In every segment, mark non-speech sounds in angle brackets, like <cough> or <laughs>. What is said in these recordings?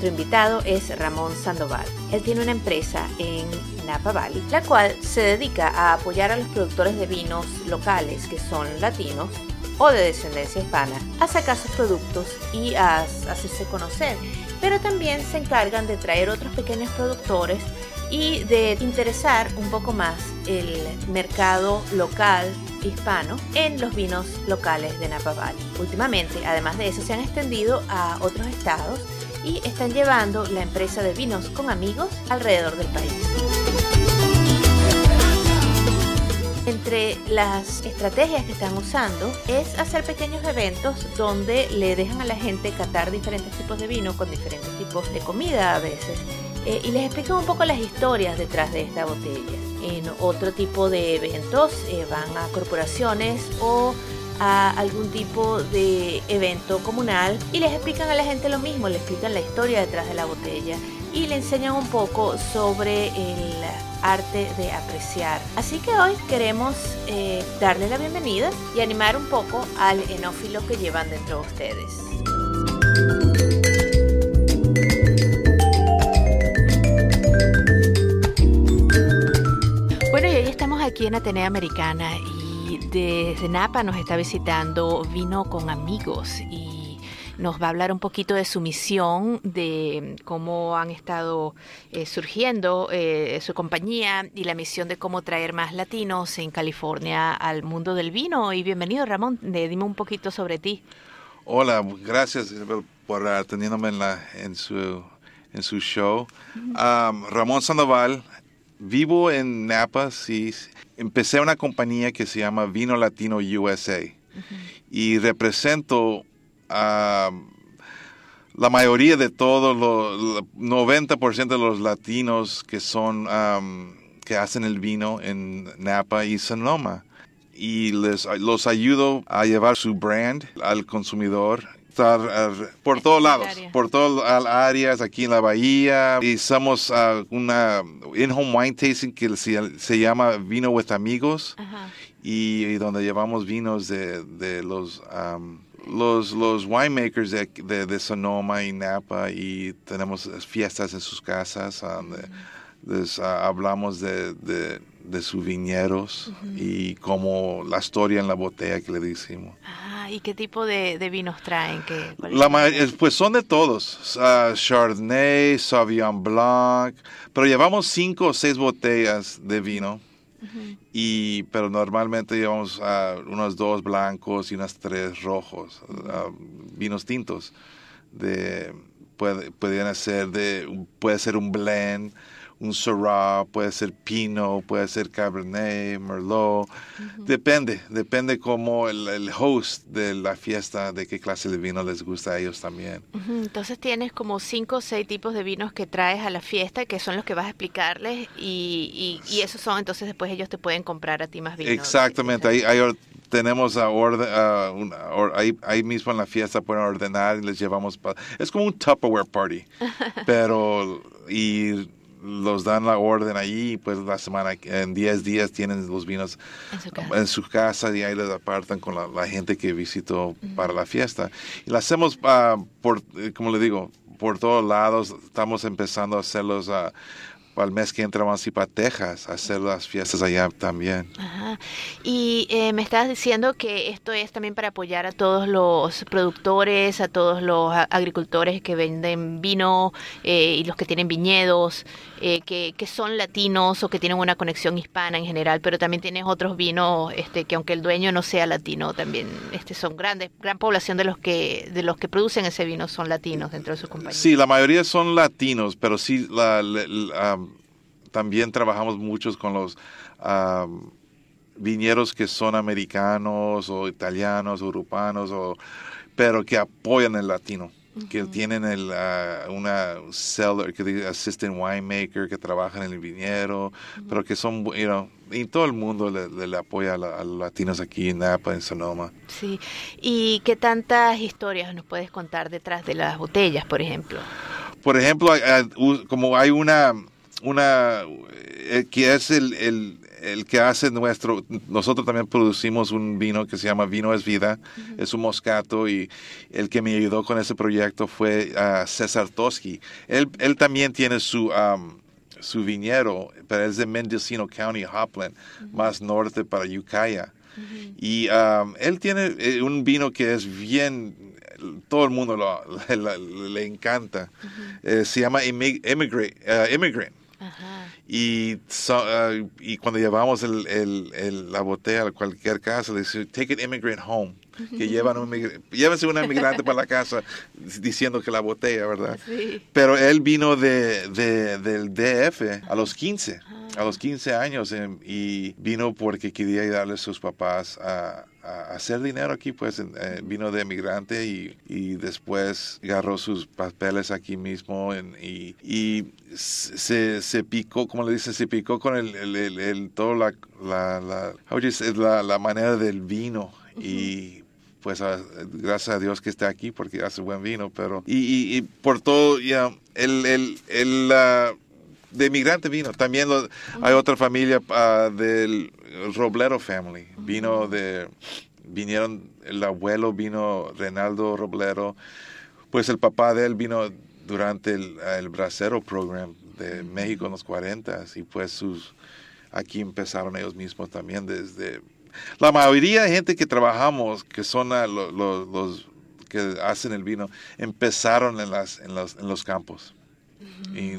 Nuestro invitado es Ramón Sandoval. Él tiene una empresa en Napa Valley, la cual se dedica a apoyar a los productores de vinos locales que son latinos o de descendencia hispana a sacar sus productos y a hacerse conocer. Pero también se encargan de traer otros pequeños productores y de interesar un poco más el mercado local hispano en los vinos locales de Napa Valley. Últimamente, además de eso, se han extendido a otros estados y están llevando la empresa de vinos con amigos alrededor del país. Entre las estrategias que están usando es hacer pequeños eventos donde le dejan a la gente catar diferentes tipos de vino con diferentes tipos de comida a veces eh, y les explican un poco las historias detrás de esta botella. En otro tipo de eventos eh, van a corporaciones o a algún tipo de evento comunal y les explican a la gente lo mismo, le explican la historia detrás de la botella y le enseñan un poco sobre el arte de apreciar. Así que hoy queremos eh, darle la bienvenida y animar un poco al enófilo que llevan dentro de ustedes. Bueno, y hoy estamos aquí en Atenea Americana y desde Napa nos está visitando Vino con Amigos y nos va a hablar un poquito de su misión, de cómo han estado eh, surgiendo eh, su compañía y la misión de cómo traer más latinos en California al mundo del vino. Y bienvenido, Ramón. Eh, dime un poquito sobre ti. Hola, gracias por atendiéndome en, la, en, su, en su show. Um, Ramón Sandoval, vivo en Napa, sí. Empecé una compañía que se llama Vino Latino USA y represento a la mayoría de todos los, 90% de los latinos que son, um, que hacen el vino en Napa y Sonoma. Y les, los ayudo a llevar su brand al consumidor estar uh, por todos lados, por todas las áreas, aquí en la bahía. Y somos uh, una in-home wine tasting que se, se, llama Vino with Amigos. Y, y, donde llevamos vinos de, de los... Um, los, los winemakers de, de, de, Sonoma y Napa. Y tenemos fiestas en sus casas les uh, hablamos de, de, de sus viñedos uh -huh. y como la historia en la botella que le decimos. Ah, ¿y qué tipo de, de vinos traen? ¿Qué, la, pues son de todos, uh, Chardonnay, Sauvignon Blanc, pero llevamos cinco o seis botellas de vino. Uh -huh. y pero normalmente llevamos uh, unos dos blancos y unos tres rojos uh, vinos tintos de puede, pueden ser de puede ser un blend un Syrah, puede ser Pinot, puede ser Cabernet, Merlot, uh -huh. depende, depende como el, el, host de la fiesta, de qué clase de vino les gusta a ellos también. Uh -huh. Entonces tienes como cinco o seis tipos de vinos que traes a la fiesta, que son los que vas a explicarles y, y, y esos son, entonces después ellos te pueden comprar a ti más vinos. Exactamente, ahí, ahí tenemos a orden, uh, una, or, ahí, ahí, mismo en la fiesta pueden ordenar y les llevamos, es como un Tupperware party, <laughs> pero y los dan la orden allí y pues la semana, en 10 días tienen los vinos en su casa, en su casa y ahí les apartan con la, la gente que visitó uh -huh. para la fiesta. Y la hacemos, uh, por, como le digo, por todos lados, estamos empezando a hacerlos uh, para el mes que entra vamos a ir para Texas a hacer las fiestas allá también. Ajá. Y eh, me estabas diciendo que esto es también para apoyar a todos los productores, a todos los agricultores que venden vino eh, y los que tienen viñedos, eh, que, que son latinos o que tienen una conexión hispana en general, pero también tienes otros vinos este, que aunque el dueño no sea latino, también este, son grandes, gran población de los que de los que producen ese vino son latinos dentro de sus compañías. Sí, la mayoría son latinos, pero sí la- la- la, también trabajamos muchos con los um, viñeros que son americanos o italianos urbanos, o, pero que apoyan el latino. que tienen el, ah, una seller, que dice assistant winemaker, que trabaja en el viñedo, pero que son, you know, y todo el mundo le, le- le apoya a, la- a los latinos aquí en Napa, en Sonoma. Sí. ¿Y qué tantas historias nos puedes contar detrás de las botellas, por ejemplo? Por ejemplo, como hay una, una eh, que es el, el, el que hace nuestro, nosotros también producimos un vino que se llama Vino es Vida, es un moscato y el que me ayudó con ese proyecto fue ah, César Toski. Él, él también tiene su, am, su viñedo, pero es de Mendocino County, Hopland, más norte para Ukiah. Y am, él tiene eh, un vino que es bien, todo el mundo lo- <laughs> le, le- le encanta. Eh, se llama Immig- Immigrant. Ajá. Y, so- ah, y cuando llevamos el, el- el- la botella a cualquier casa, le dice, take an immigrant home. Que <laughs> llevan un llévense un inmigrante para la casa diciendo que la botella, ¿verdad? Sí. Pero él vino de, de- del DF a los 15, a los 15 años, em, y vino porque quería ayudarle a sus papás a, a hacer dinero aquí, pues eh, vino de emigrante y, y después agarró sus papeles aquí mismo en- y, y se, se picó, como le dicen, se picó con el, el, el, el- todo la, la, la, la, la manera del vino. Y pues a- gracias a Dios que está aquí porque hace buen vino, pero y, y- y por todo ya el el, el ah, de migrante vino. También lo- hay otra familia ah, del Roblero family. Vino de vinieron el abuelo vino Renaldo Roblero. Pues el papá de él vino durante el, el Bracero Program de México en los 40 y pues sus aquí empezaron ellos mismos también desde la mayoría de gente que trabajamos que son ah, lo- lo- los que hacen el vino empezaron en las en los, en los campos y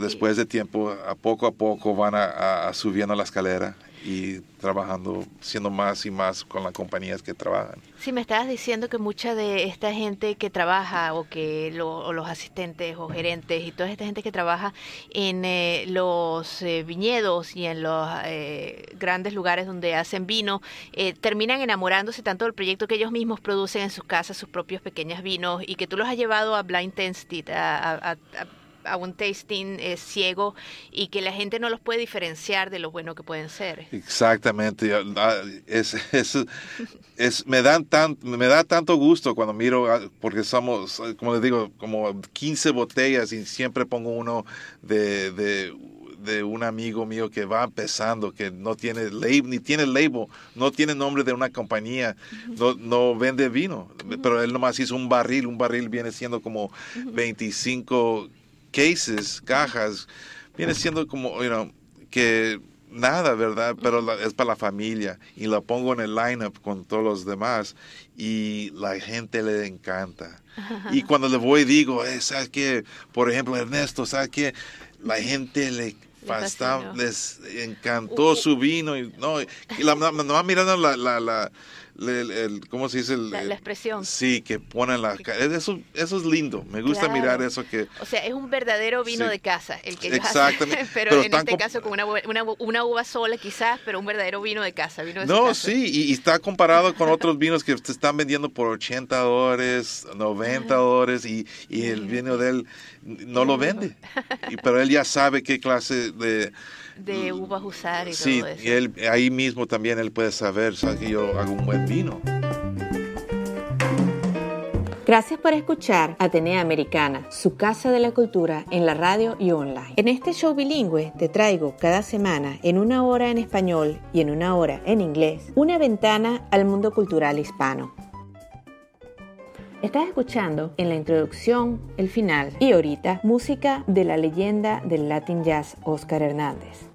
después de tiempo a poco a poco van a, subiendo la escalera y trabajando siendo más y más con las compañías que trabajan. Sí, me estabas diciendo que mucha de esta gente que trabaja o que lo- o los asistentes o gerentes y toda esta gente que trabaja en eh, los eh, viñedos y en los eh, grandes lugares donde hacen vino, terminan enamorándose tanto del proyecto que ellos mismos producen en sus casas, sus propios pequeños vinos y que tú los has llevado a blind tasting, a, a- a- a un tasting eh, ciego y que la gente no los puede diferenciar de lo bueno que pueden ser. Exactamente. ah, Es, es, es- me, dan tan, me da tanto gusto cuando miro, ah, porque somos, ah, como les digo, como 15 botellas y siempre pongo uno de, de, de un amigo mío que va empezando, que no tiene label, ni tiene label, no tiene nombre de una compañía, no, no vende vino, pero él nomás hizo un barril, un barril viene siendo como 25 cases, cajas, viene siendo como, you know, que nada, ¿verdad? Pero la- es para la familia y lo pongo en el lineup con todos los demás y la gente le encanta. <laughs> Y cuando le voy digo, eh, ¿sabes qué? Por ejemplo, Ernesto, ¿sabes qué? La gente le les encantó su vino y no y la, la- mirando la, la, la- el- el- ¿cómo se dice? El- La- expresión. Sí, que ponen la eso eso es lindo. Me gusta Claro. mirar eso que O sea, es un verdadero vino Sí. de casa el que hacen, Exactamente. <laughs> pero, Pero en este caso con una, una, una uva sola quizás, pero un verdadero vino de casa. Vino de su No, sí, y, y está comparado con otros vinos que se están vendiendo por 80 dólares, 90 dólares, y, y el vino de él no lo vende. <laughs> Y, pero él ya sabe qué clase de... De uvas usar y Sí, todo eso. y él, ahí mismo también él puede saber, sabe que yo hago un buen vino. Gracias por escuchar Atenea Americana, su casa de la cultura en la radio y online. En este show bilingüe te traigo cada semana, en una hora en español y en una hora en inglés, una ventana al mundo cultural hispano. Estás escuchando en la introducción, el final y ahorita música de la leyenda del Latin Jazz Oscar Hernández.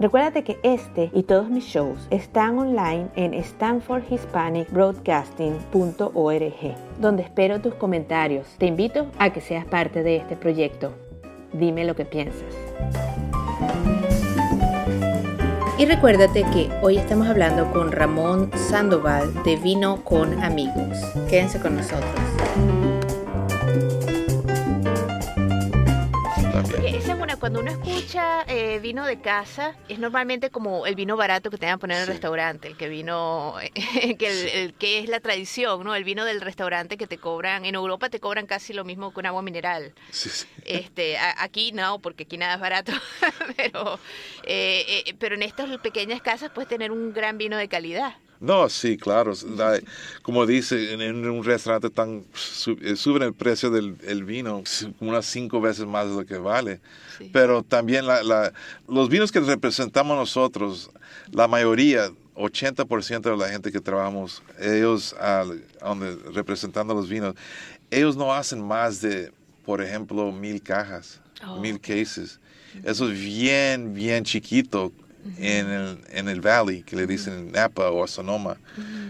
Recuérdate que este y todos mis shows están online en stanfordhispanicbroadcasting.org, donde espero tus comentarios. Te invito a que seas parte de este proyecto. Dime lo que piensas. Y recuérdate que hoy estamos hablando con Ramón Sandoval de Vino con Amigos. Quédense con nosotros. Cuando uno escucha eh, vino de casa, es normalmente como el vino barato que te van a poner en el Sí. restaurante, el que vino, <laughs> que, el, el que es la tradición, ¿no? El vino del restaurante que te cobran, en Europa te cobran casi lo mismo que un agua mineral. Sí, sí. Este, a- aquí no, porque aquí nada es barato, <laughs> pero, eh, eh, pero en estas pequeñas casas puedes tener un gran vino de calidad. No, sí, claro. La- como dice, en, en un restaurante tan eh, suben el precio del el vino unas cinco veces más de lo que vale. Sí. Pero también la, la- los vinos que representamos nosotros, la mayoría, 80% de la gente que trabajamos, ellos al- donde, representando los vinos, ellos no hacen más de, por ejemplo, mil cajas, Oh, mil cases. Eso es bien, bien chiquito en, el, en el Valley, que le dicen Napa o Sonoma.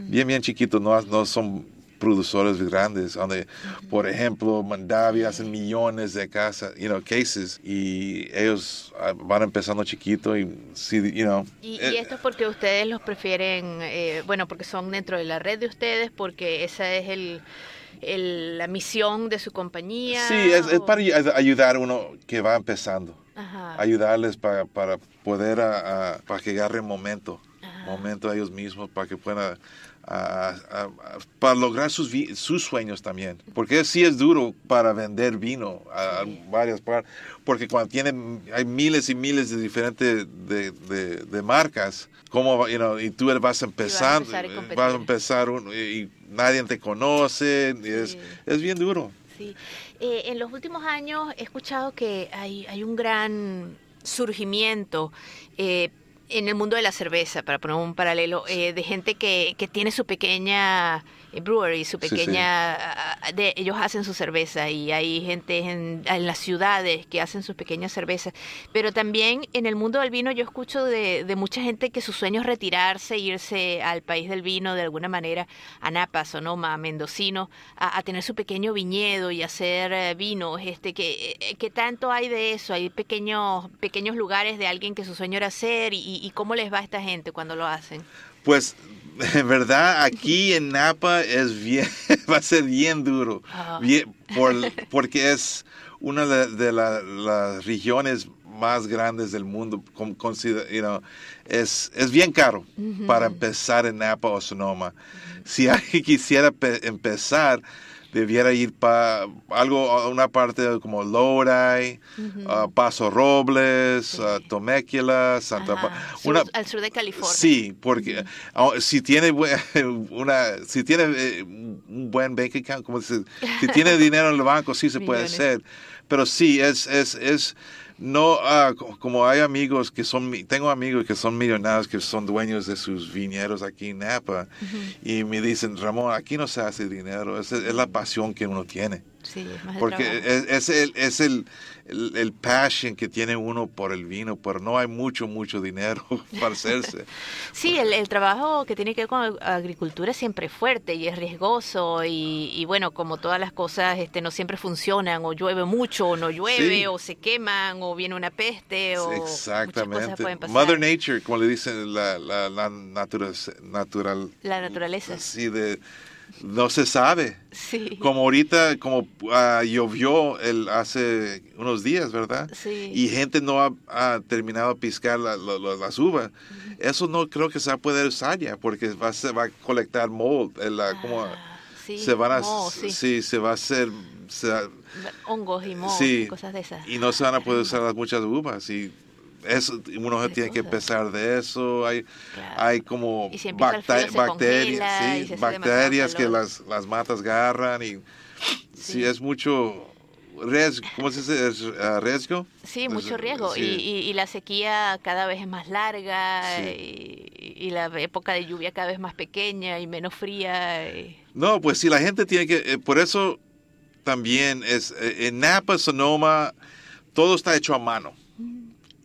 Bien, bien chiquito, no, no son productores grandes, donde, por ejemplo, Mandavi hacen millones de casas, you know, cases, y ellos ah, van empezando chiquito y, you know, Y, eh, y esto es porque ustedes los prefieren, eh, bueno, porque son dentro de la red de ustedes, porque esa es el, el- la misión de su compañía. Sí, es, es para ay- ayudar a uno que va empezando. Ajá. Ayudarles para, para poder, a- a- para que agarren momento, Ajá. momento a ellos mismos, para que puedan, a- para lograr sus, vi- sus sueños también. Porque sí es duro para vender vino a, Sí. varias partes, porque cuando tienen, hay miles y miles de diferentes de, de- de marcas, ¿cómo, va- you know, y tú vas empezando, a vas a empezar un- y, y nadie te conoce, y es, Sí. es bien duro. Sí. Eh, en los últimos años he escuchado que hay, hay un gran surgimiento eh, en el mundo de la cerveza, para poner un paralelo, eh, de gente que, que tiene su pequeña brewery, su Sí, sí. pequeña... De, ellos hacen su cerveza y hay gente en, en las ciudades que hacen sus pequeñas cervezas. Pero también en el mundo del vino yo escucho de, de mucha gente que su sueño es retirarse, irse al país del vino de alguna manera, a Napa, Sonoma, a Mendocino, a, a tener su pequeño viñedo y hacer eh, vinos. Este, que, eh, ¿Qué tanto hay de eso? Hay pequeños, pequeños lugares de alguien que su sueño era hacer y, y cómo les va a esta gente cuando lo hacen. Pues, <laughs> verdad, aquí en Napa es bien, <laughs> va a ser bien duro, Ah. bien- por- porque es una de, de la- las regiones más grandes del mundo. con- consider- you know, es, es bien caro para empezar en Napa o Sonoma. Si alguien quisiera pe- empezar, debiera ir para algo, a una parte como Lodi, ah, Paso Robles, ah, Temecula, Santa Sur- una- al sur de California. Sí, porque ah, si tiene <laughs> una, si tiene eh, un buen bank account, como dice, si tiene <laughs> dinero en el banco, sí se puede hacer. Pero sí, es, es, es no ah, co- como hay amigos que son, tengo amigos que son millonarios, que son dueños de sus viñedos aquí en Napa, y me dicen, Ramón, aquí no se hace dinero, es, es la pasión que uno tiene. Sí, es más el Porque es, es el, es el, el, el passion que tiene uno por el vino, pero no hay mucho, mucho dinero <laughs> para hacerse. <laughs> Sí, el, el trabajo que tiene que ver con ag- agricultura es siempre fuerte y es riesgoso y, y bueno, como todas las cosas este, no siempre funcionan o llueve mucho o no llueve Sí. o se queman o viene una peste o muchas cosas Exactamente. pueden pasar. Mother Nature, como le dicen la, la, la natura- natural. La naturaleza. Sí, de, no se sabe. Sí. Como ahorita, como ah, llovió el, hace unos días, ¿verdad? Sí. Y gente no ha, ha terminado de piscar la- la- la- las uvas. Eso no creo que se va a poder usar ya, porque va, a- se va a colectar mold. el, la- como, Ah, sí, se van a, sí. sí, se va a hacer, se- hongos y Sí. y cosas de esas. y no se van a poder usar las muchas uvas y eso uno tiene que empezar de eso hay Claro. hay como si bacterias sí, bacterias que las, las matas agarran y sí, Sí. es mucho riesgo cómo se dice ¿Es, ah, riesgo Sí, mucho riesgo. sí. Y, y- y la sequía cada vez es más larga Sí. y, y la época de lluvia cada vez más pequeña y menos fría. No, pues sí, la gente tiene que, eh, por eso también es, eh, en Napa, Sonoma, todo está hecho a mano.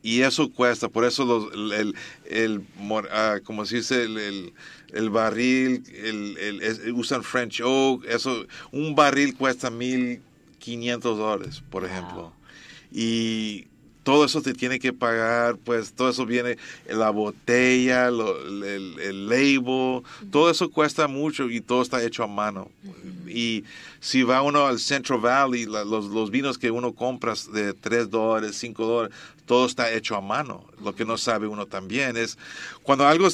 Y eso cuesta, por eso los, el, el, el ah, como se dice, el, el, barril, el, usan French Oak, eso, un barril cuesta 1.500 dólares, por ejemplo. Y todo eso te tiene que pagar, pues todo eso viene, la botella, lo- el, el label, todo eso cuesta mucho y todo está hecho a mano. Y si va uno al Central Valley, la- los, los vinos que uno compra de 3 dólares, 5 dólares, todo está hecho a mano. Lo que no sabe uno también es, cuando algo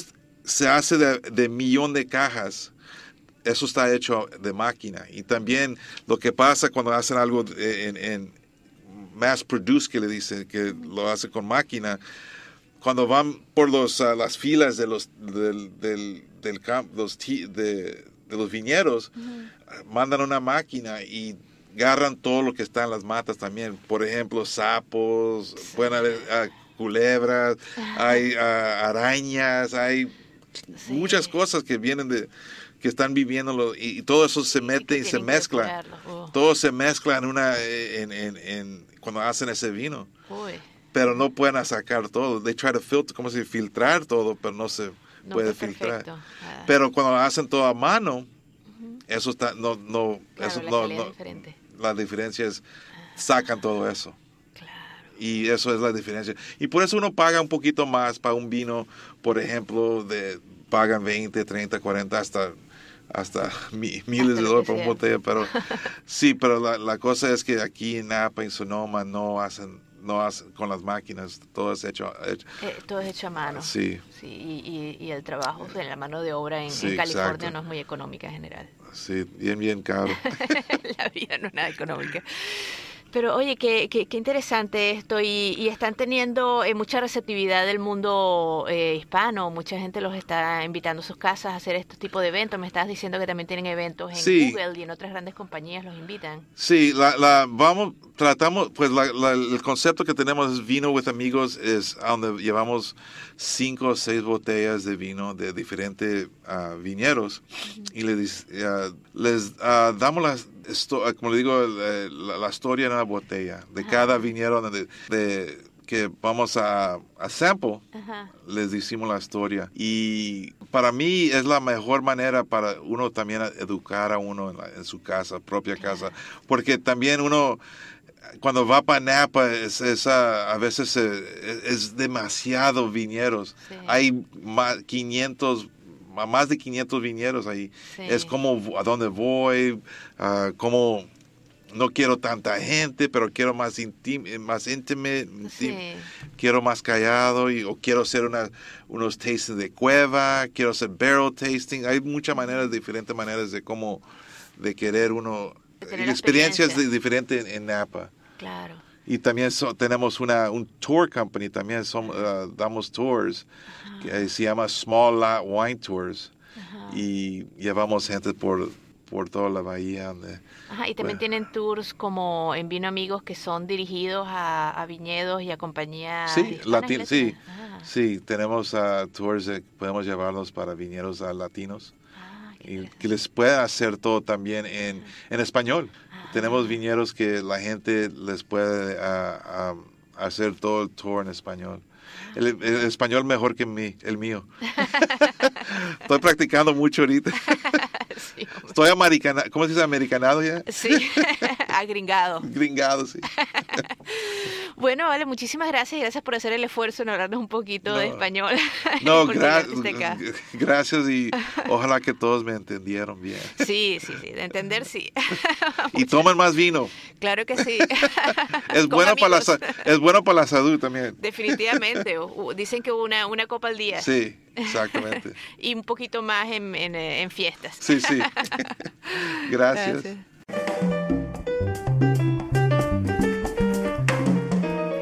se hace de, de millón de cajas, eso está hecho de máquina. Y también lo que pasa cuando hacen algo en, en mass produce, que le dicen, que lo hace con máquina, cuando van por los, ah, las filas de los, del, del, del camp- los ti- de, de los viñedos, mandan una máquina y agarran todo lo que está en las matas también. Por ejemplo, sapos, pueden haber ah, culebras, hay ah, arañas, hay muchas cosas que vienen de que están viviendo y, y todo eso se mete y, se mezcla. Oh, Todo se mezcla en una eh, en, en, en- cuando hacen ese vino, uy, pero no pueden sacar todo. They try to filter, como si filtrar todo, pero no se no puede filtrar. Ah, Pero cuando lo hacen todo a mano, eso está no no claro, eso la no, no- diferente. la diferencia es sacan todo eso. Y eso es la diferencia. Y por eso uno paga un poquito más para un vino, por ejemplo, de pagan 20, 30, 40, hasta, hasta <laughs> mi- miles de dólares por una botella. Pero <laughs> sí, pero la, la cosa es que aquí en Napa, en Sonoma, no hacen, no hacen con las máquinas, todo es hecho. hecho- Eh, todo es hecho a mano. sí, Sí, y, y- y el trabajo de la mano de obra en, Sí, en California exacto. no es muy económica en general. sí, bien, bien caro. <laughs> la vida no es nada económica. Pero oye, qué, qué, qué interesante esto y, y están teniendo eh, mucha receptividad del mundo eh, hispano, mucha gente los está invitando a sus casas a hacer este tipo de eventos. Me estabas diciendo que también tienen eventos en Sí. Google y en otras grandes compañías los invitan. Sí, la, la, vamos, tratamos, pues la- la- el concepto que tenemos es vino with amigos, es donde llevamos cinco o seis botellas de vino de diferentes ah, viñeros y les, ah, les ah, damos las, esto- ah, como le digo, la, la historia en una botella de cada viñero de, de- que vamos a, a sample Ajá. les decimos la historia. Y para mí es la mejor manera para uno también educar a uno en, la- en su casa, propia casa. Porque también uno, cuando va para Napa, es, es, ah, a veces eh, es, es demasiado viñeros. Sí. Hay más, 500 a más de 500 viñeros ahí. Sí. Es como a dónde voy, como no quiero tanta gente, pero quiero más íntimo, más íntimo, Sí. quiero más callado y, o quiero hacer una, unos tastings de cueva, quiero hacer barrel tasting. Hay muchas maneras, diferentes maneras de cómo, de querer uno, De la experiencias experiencia. diferentes en, en Napa. Claro. Y también so- tenemos una, un tour company, también som- ah, damos tours, que se llama Small Lot Wine Tours. Y llevamos gente por, por toda la bahía. donde- Ajá, y también Bueno. tienen tours como en Vino Amigos que son dirigidos a, a viñedos y a compañías. Sí, latin- sí. Ah, sí, tenemos ah, tours que podemos llevarlos para viñeros ah, latinos. ah, y que les pueda hacer todo también en, en español. Tenemos viñeros que la gente les puede hacer todo el tour en español. El, el español mejor que mi, el mío. <laughs> Estoy practicando mucho ahorita. <laughs> Sí. <laughs> Estoy americana, ¿cómo se dice americanado ya? Sí, agringado. Gringado, sí. Bueno, vale, muchísimas gracias y gracias por hacer el esfuerzo en hablarnos un poquito de No. español. <laughs> No, gra- acá. gracias y <laughs> ojalá que todos me entendieron bien. Sí, sí, sí, de entender sí. <laughs> Y tomen más vino. Claro que sí. Es bueno, para la, es bueno para la salud también. Definitivamente. Dicen que una, una copa al día. Sí, exactamente. Y un poquito más en, en, eh, en fiestas. Sí, sí. Gracias.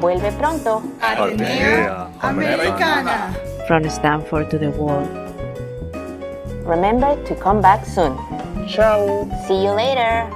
Vuelve pronto. Atenea Americana. From Stanford to the world. Remember to come back soon. Ciao. See you later.